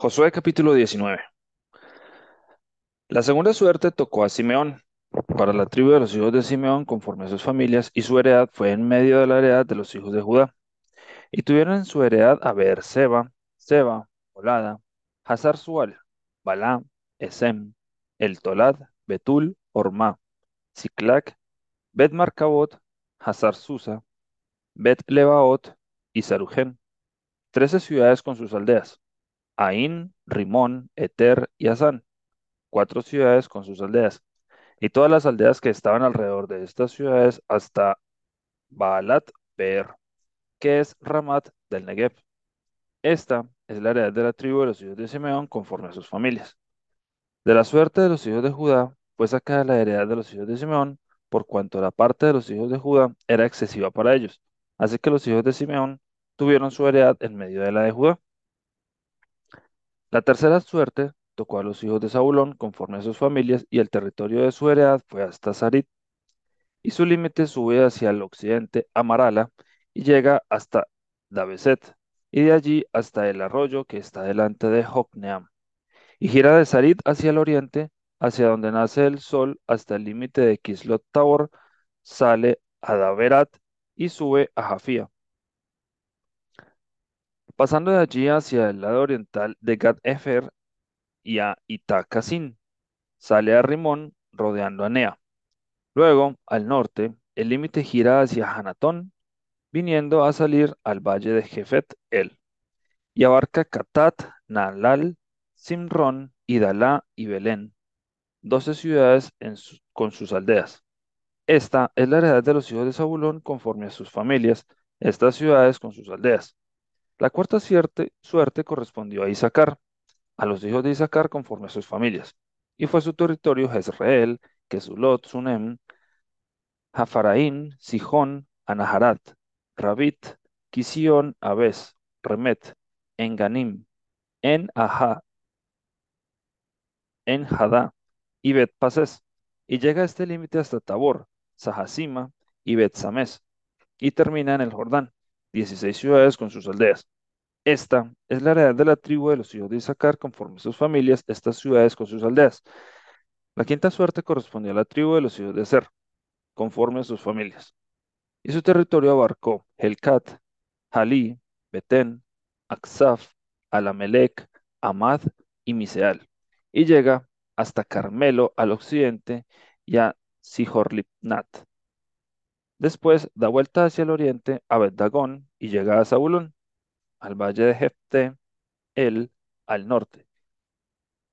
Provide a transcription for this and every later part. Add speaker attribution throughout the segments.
Speaker 1: Josué capítulo 19. La segunda suerte tocó a Simeón. Para la tribu de los hijos de Simeón, conforme a sus familias, y su heredad fue en medio de la heredad de los hijos de Judá. Y tuvieron en su heredad a Beer Seba, Olada, Hazar Sual, Balá, Esem, El Tolad, Betul, Orma, Ciclac, Bet Marcabot, Hazar Susa, Bet Lebaot y Sarugen, trece ciudades con sus aldeas, Ain, Rimón, Eter y Asán, cuatro ciudades con sus aldeas, y todas las aldeas que estaban alrededor de estas ciudades hasta Baalat Beer, que es Ramat del Negev. Esta es la heredad de la tribu de los hijos de Simeón conforme a sus familias. De la suerte de los hijos de Judá fue sacada la heredad de los hijos de Simeón, por cuanto la parte de los hijos de Judá era excesiva para ellos. Así que los hijos de Simeón tuvieron su heredad en medio de la de Judá. La tercera suerte tocó a los hijos de Zabulón conforme a sus familias, y el territorio de su heredad fue hasta Sarit. Y su límite sube hacia el occidente a Marala y llega hasta Dabeset, y de allí hasta el arroyo que está delante de Jocneam. Y gira de Sarit hacia el oriente, hacia donde nace el sol, hasta el límite de Kislot Tabor, sale a Daberat y sube a Jafía. Pasando de allí hacia el lado oriental de Gad Efer y a Itacasin, sale a Rimón rodeando a Nea. Luego, al norte, el límite gira hacia Hanatón, viniendo a salir al valle de Jefet El, y abarca Catat, Nalal, Simrón, Idalá y Belén, doce ciudades con sus aldeas. Esta es la heredad de los hijos de Zabulón conforme a sus familias, estas ciudades con sus aldeas. La cuarta suerte, correspondió a Isaacar, a los hijos de Isaacar conforme a sus familias, y fue su territorio Jezreel, Quesulot, Sunem, Jafaraín, Sijón, Anaharat, Rabit, Kisión, Abes, Remet, Enganim, En Aha, En Hadá y Bet Pases, y llega a este límite hasta Tabor, Sahasima y Bet Sames, y termina en el Jordán, 16 ciudades con sus aldeas. Esta es la heredad de la tribu de los hijos de Isaacar conforme a sus familias, estas ciudades con sus aldeas. La quinta suerte correspondió a la tribu de los hijos de Ser, conforme a sus familias. Y su territorio abarcó Helcat, Jalí, Betén, Aksaf, Alamelec, Amad y Miseal, y llega hasta Carmelo al occidente y a Sihorlipnat. Después da vuelta hacia el oriente a Bet-Dagón y llega a Zabulón, al valle de Jefte, El, al norte,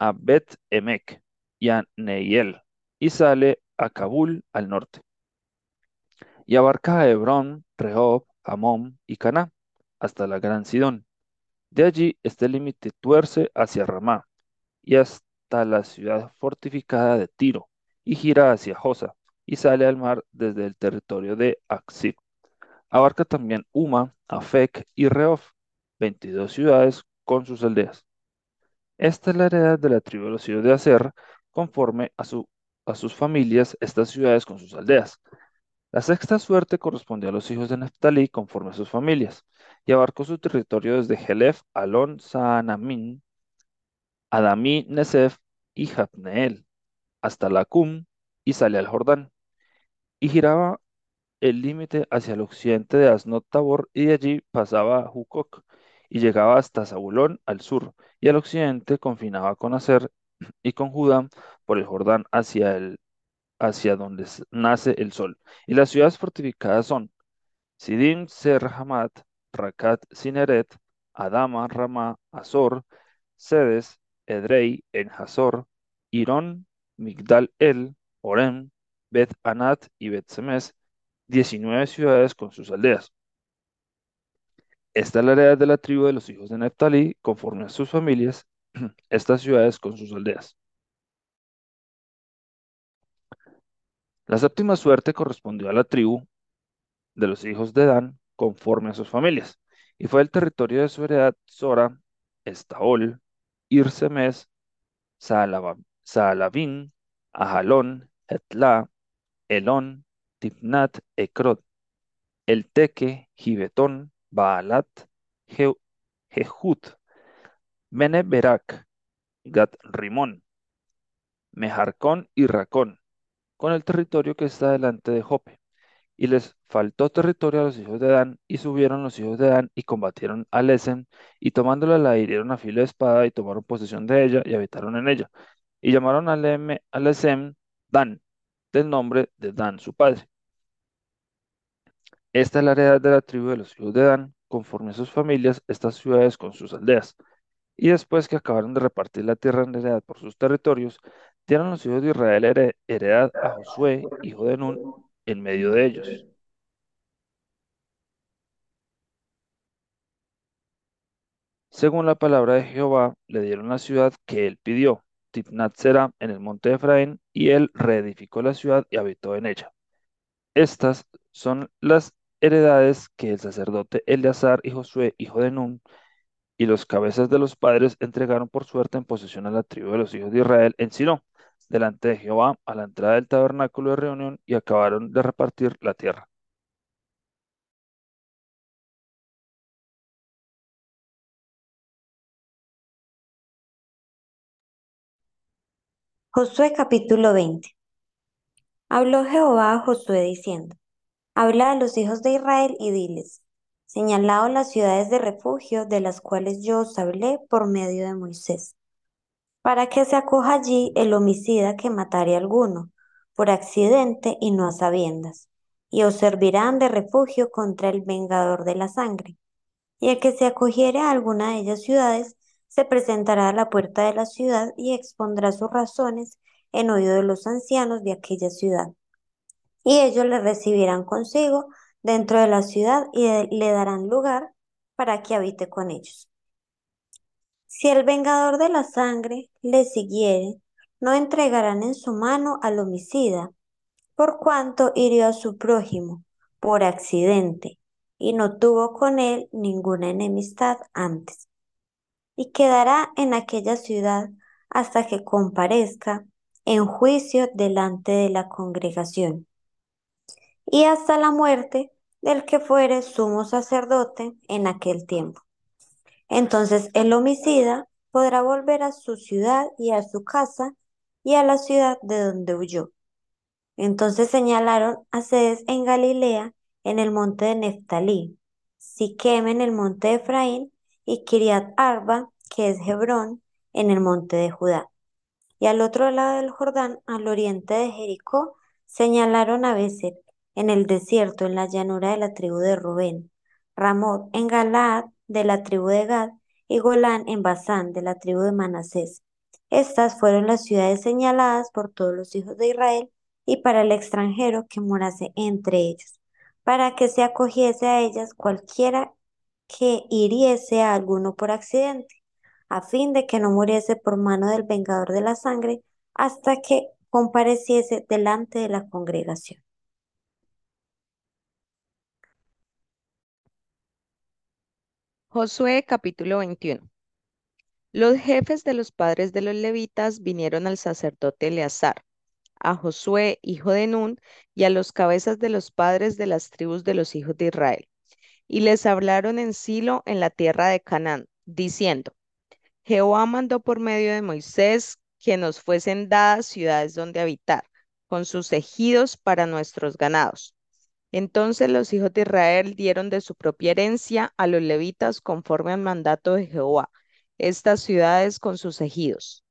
Speaker 1: a Bet-Emek y a Neiel, y sale a Kabul al norte. y abarca a Hebrón, Rehob, Hamón y Caná, hasta la gran Sidón. De allí este límite tuerce hacia Ramá y hasta la ciudad fortificada de Tiro, y gira hacia Josa, y sale al mar desde el territorio de Aksib. Abarca también Uma, Afec y Rehob, 22 ciudades con sus aldeas. Esta es la heredad de la tribu de los hijos de Aser, conforme a, su, a sus familias, estas ciudades con sus aldeas. La sexta suerte correspondió a los hijos de Neftalí conforme a sus familias, y abarcó su territorio desde Jelef, Alon, Saanamín, Adamí, Nesef y Jabneel, hasta Lacum, y sale al Jordán, y giraba el límite hacia el occidente de Asnot Tabor, y de allí pasaba a y llegaba hasta Zabulón al sur, y al occidente confinaba con Aser y con Judá por el Jordán hacia el hacia donde nace el sol. Y las ciudades fortificadas son Sidim, Ser-Hamat, Racat, Cineret, Adama, Ramá, Azor, Sedes, Edrei, En-Hazor, Irón, Migdal El, Orem, Bet Anat y Bet Semes, 19 ciudades con sus aldeas. Esta es la heredad de la tribu de los hijos de Neftalí, conforme a sus familias, estas ciudades con sus aldeas. La séptima suerte correspondió a la tribu de los hijos de Dan conforme a sus familias. Y fue el territorio de su heredad Sora, Estaol, Irsemes, Saalabín, Ajalón, Etla, Elón, Tipnat, Ecrot, El Teque, Gibetón, Baalat, Je- Jehut, Berak, Gat Rimón, Mejarcón y Racón, con el territorio que está delante de Jope. Y les faltó territorio a los hijos de Dan, y subieron los hijos de Dan y combatieron a Lesen, y tomándola la hirieron a filo de espada, y tomaron posesión de ella, y habitaron en ella. Y llamaron a, Leme, a Lesem Dan, del nombre de Dan, su padre. Esta es la heredad de la tribu de los hijos de Dan, conforme a sus familias, estas ciudades con sus aldeas. Y después que acabaron de repartir la tierra en heredad por sus territorios, dieron los hijos de Israel here- heredad a Josué, hijo de Nun, en medio de ellos. Según la palabra de Jehová, le dieron la ciudad que él pidió, Tipnat Sera, en el monte de Efraín, y él reedificó la ciudad y habitó en ella. Estas son las heredades que el sacerdote Eleazar y Josué, hijo de Nun, y los cabezas de los padres entregaron por suerte en posesión a la tribu de los hijos de Israel en Silo, delante de Jehová, a la entrada del tabernáculo de reunión, y acabaron de repartir la tierra.
Speaker 2: Josué capítulo 20. Habló Jehová a Josué diciendo, Habla a los hijos de Israel y diles, señalaos las ciudades de refugio de las cuales yo os hablé por medio de Moisés, para que se acoja allí el homicida que matare alguno, por accidente y no a sabiendas, y os servirán de refugio contra el vengador de la sangre. Y el que se acogiere a alguna de ellas ciudades, se presentará a la puerta de la ciudad y expondrá sus razones en oído de los ancianos de aquella ciudad. Y ellos le recibirán consigo dentro de la ciudad y le darán lugar para que habite con ellos. Si el vengador de la sangre le siguiere, no entregarán en su mano al homicida, por cuanto hirió a su prójimo por accidente y no tuvo con él ninguna enemistad antes. Y quedará en aquella ciudad hasta que comparezca en juicio delante de la congregación y hasta la muerte del que fuere sumo sacerdote en aquel tiempo. Entonces el homicida podrá volver a su ciudad y a su casa y a la ciudad de donde huyó. Entonces señalaron a Cedes en Galilea, en el monte de Neftalí, Siquem en el monte de Efraín y Kiriat Arba, que es Hebrón, en el monte de Judá. Y al otro lado del Jordán, al oriente de Jericó, señalaron a Beser, en el desierto, en la llanura de la tribu de Rubén, Ramot en Galaad, de la tribu de Gad, y Golán en Basán, de la tribu de Manasés. Estas fueron las ciudades señaladas por todos los hijos de Israel y para el extranjero que morase entre ellos, para que se acogiese a ellas cualquiera que hiriese a alguno por accidente a fin de que no muriese por mano del vengador de la sangre hasta que compareciese delante de la congregación.
Speaker 3: Josué capítulo 21. Los jefes de los padres de los levitas vinieron al sacerdote Eleazar, a Josué, hijo de Nun, y a los cabezas de los padres de las tribus de los hijos de Israel, y les hablaron en Silo, en la tierra de Canaán, diciendo, Jehová mandó por medio de Moisés que nos fuesen dadas ciudades donde habitar, con sus ejidos para nuestros ganados. Entonces los hijos de Israel dieron de su propia herencia a los levitas conforme al mandato de Jehová, estas ciudades con sus ejidos.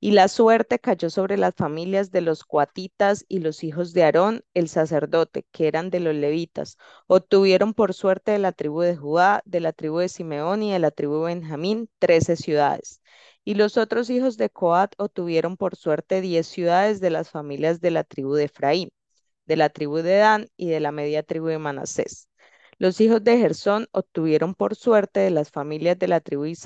Speaker 3: Y la suerte cayó sobre las familias de los coatitas y los hijos de Aarón, el sacerdote, que eran de los levitas. Obtuvieron por suerte de la tribu de Judá, de la tribu de Simeón y de la tribu de Benjamín, trece ciudades. Y los otros hijos de Coat obtuvieron por suerte diez ciudades de las familias de la tribu de Efraín, de la tribu de Dan y de la media tribu de Manasés. Los hijos de Gersón obtuvieron por suerte de las familias de la tribu de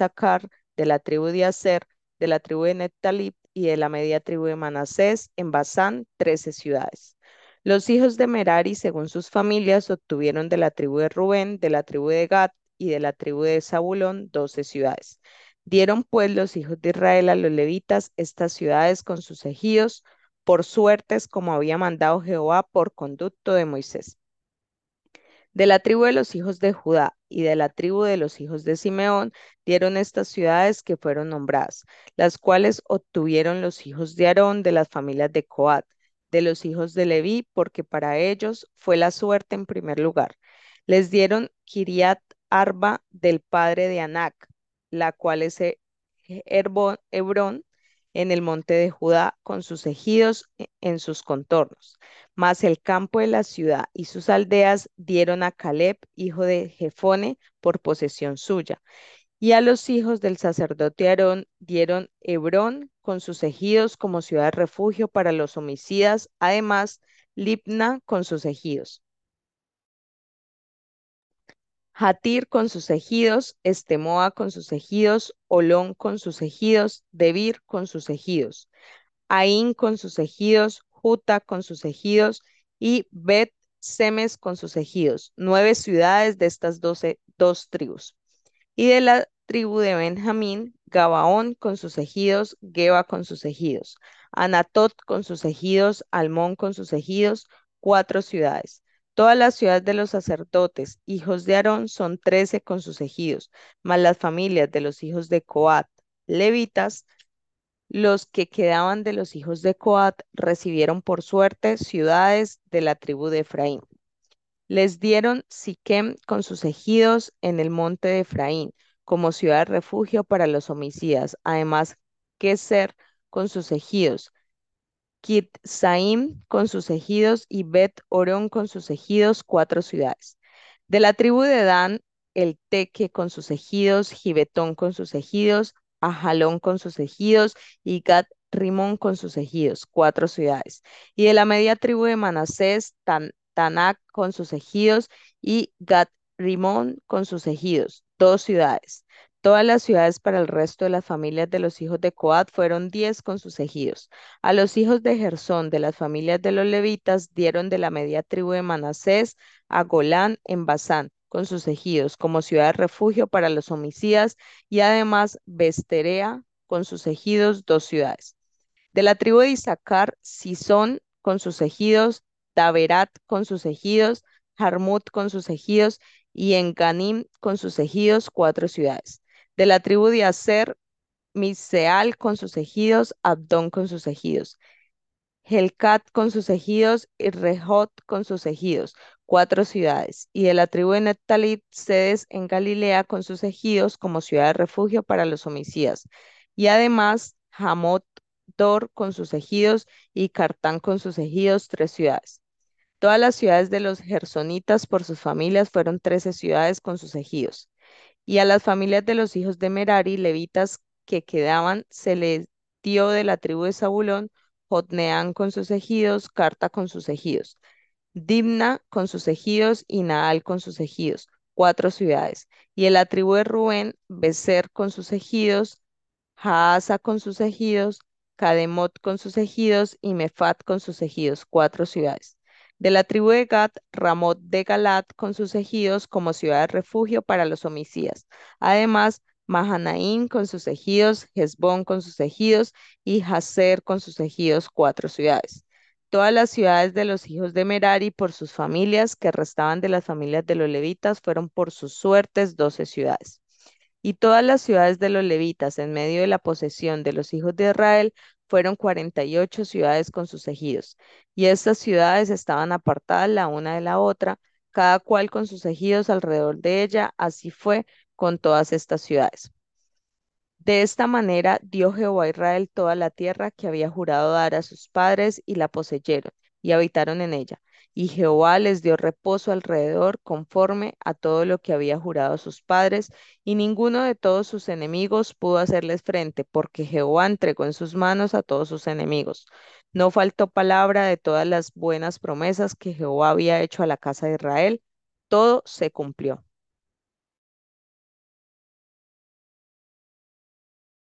Speaker 3: de la tribu de Aser, de la tribu de Neptalí y de la media tribu de Manasés, en Basán, trece ciudades. Los hijos de Merari, según sus familias, obtuvieron de la tribu de Rubén, de la tribu de Gad y de la tribu de Zabulón, doce ciudades. Dieron pues los hijos de Israel a los levitas estas ciudades con sus ejidos, por suertes como había mandado Jehová por conducto de Moisés. De la tribu de los hijos de Judá, y de la tribu de los hijos de Simeón dieron estas ciudades que fueron nombradas, las cuales obtuvieron los hijos de Aarón de las familias de Coat, de los hijos de Leví, porque para ellos fue la suerte en primer lugar. Les dieron Kiriat Arba del padre de Anac, la cual es Hebrón en el monte de Judá con sus ejidos e, en sus contornos. Mas el campo de la ciudad y sus aldeas dieron a Caleb, hijo de Jefone, por posesión suya. Y a los hijos del sacerdote Aarón dieron Hebrón con sus ejidos como ciudad de refugio para los homicidas, además Libna con sus ejidos. Hatir con sus ejidos, Estemoa con sus ejidos, Olón con sus ejidos, Debir con sus ejidos, Aín con sus ejidos, Juta con sus ejidos y Bet Semes con sus ejidos, nueve ciudades de estas doce, dos tribus. Y de la tribu de Benjamín, Gabaón con sus ejidos, Geba con sus ejidos, Anatot con sus ejidos, Almón con sus ejidos, cuatro ciudades. Todas las ciudades de los sacerdotes, hijos de Aarón, son trece con sus ejidos, más las familias de los hijos de Coat, levitas, los que quedaban de los hijos de Coat recibieron por suerte ciudades de la tribu de Efraín. Les dieron Siquem con sus ejidos en el monte de Efraín, como ciudad de refugio para los homicidas, además ser con sus ejidos, Saim con sus ejidos y Bet Orón con sus ejidos, cuatro ciudades. De la tribu de Dan, el Teque con sus ejidos, Gibetón con sus ejidos, Ajalón con sus ejidos y Gat Rimón con sus ejidos, cuatro ciudades. Y de la media tribu de Manasés, Tan Tanac con sus ejidos y Gat Rimón con sus ejidos, dos ciudades. Todas las ciudades para el resto de las familias de los hijos de Coat fueron diez con sus ejidos. A los hijos de Gersón de las familias de los levitas dieron de la media tribu de Manasés a Golán en Basán con sus ejidos como ciudad de refugio para los homicidas y además Besterea con sus ejidos dos ciudades. De la tribu de Isaacar, Sison con sus ejidos, Taberat con sus ejidos, Jarmut con sus ejidos y Enganim con sus ejidos cuatro ciudades de la tribu de Aser, Miseal con sus ejidos, Abdón con sus ejidos, Helcat con sus ejidos y Rehot con sus ejidos, cuatro ciudades. Y de la tribu de Neptalit, sedes en Galilea con sus ejidos como ciudad de refugio para los homicidas. Y además, Hamot, Dor con sus ejidos y Cartán con sus ejidos, tres ciudades. Todas las ciudades de los gersonitas por sus familias fueron trece ciudades con sus ejidos y a las familias de los hijos de Merari, levitas que quedaban, se les dio de la tribu de Zabulón, Jotneán con sus ejidos, Carta con sus ejidos, Dimna con sus ejidos y Naal con sus ejidos, cuatro ciudades. Y en la tribu de Rubén, Becer con sus ejidos, Haasa con sus ejidos, Kademot con sus ejidos y Mefat con sus ejidos, cuatro ciudades. De la tribu de Gad, Ramot de Galat con sus ejidos como ciudad de refugio para los homicidas. Además, Mahanaim con sus ejidos, Hezbón con sus ejidos y Hazer con sus ejidos, cuatro ciudades. Todas las ciudades de los hijos de Merari por sus familias, que restaban de las familias de los levitas, fueron por sus suertes doce ciudades. Y todas las ciudades de los levitas en medio de la posesión de los hijos de Israel fueron 48 ciudades con sus ejidos, y estas ciudades estaban apartadas la una de la otra, cada cual con sus ejidos alrededor de ella, así fue con todas estas ciudades. De esta manera dio Jehová a Israel toda la tierra que había jurado dar a sus padres y la poseyeron y habitaron en ella y Jehová les dio reposo alrededor conforme a todo lo que había jurado sus padres, y ninguno de todos sus enemigos pudo hacerles frente, porque Jehová entregó en sus manos a todos sus enemigos. No faltó palabra de todas las buenas promesas que Jehová había hecho a la casa de Israel, todo se cumplió.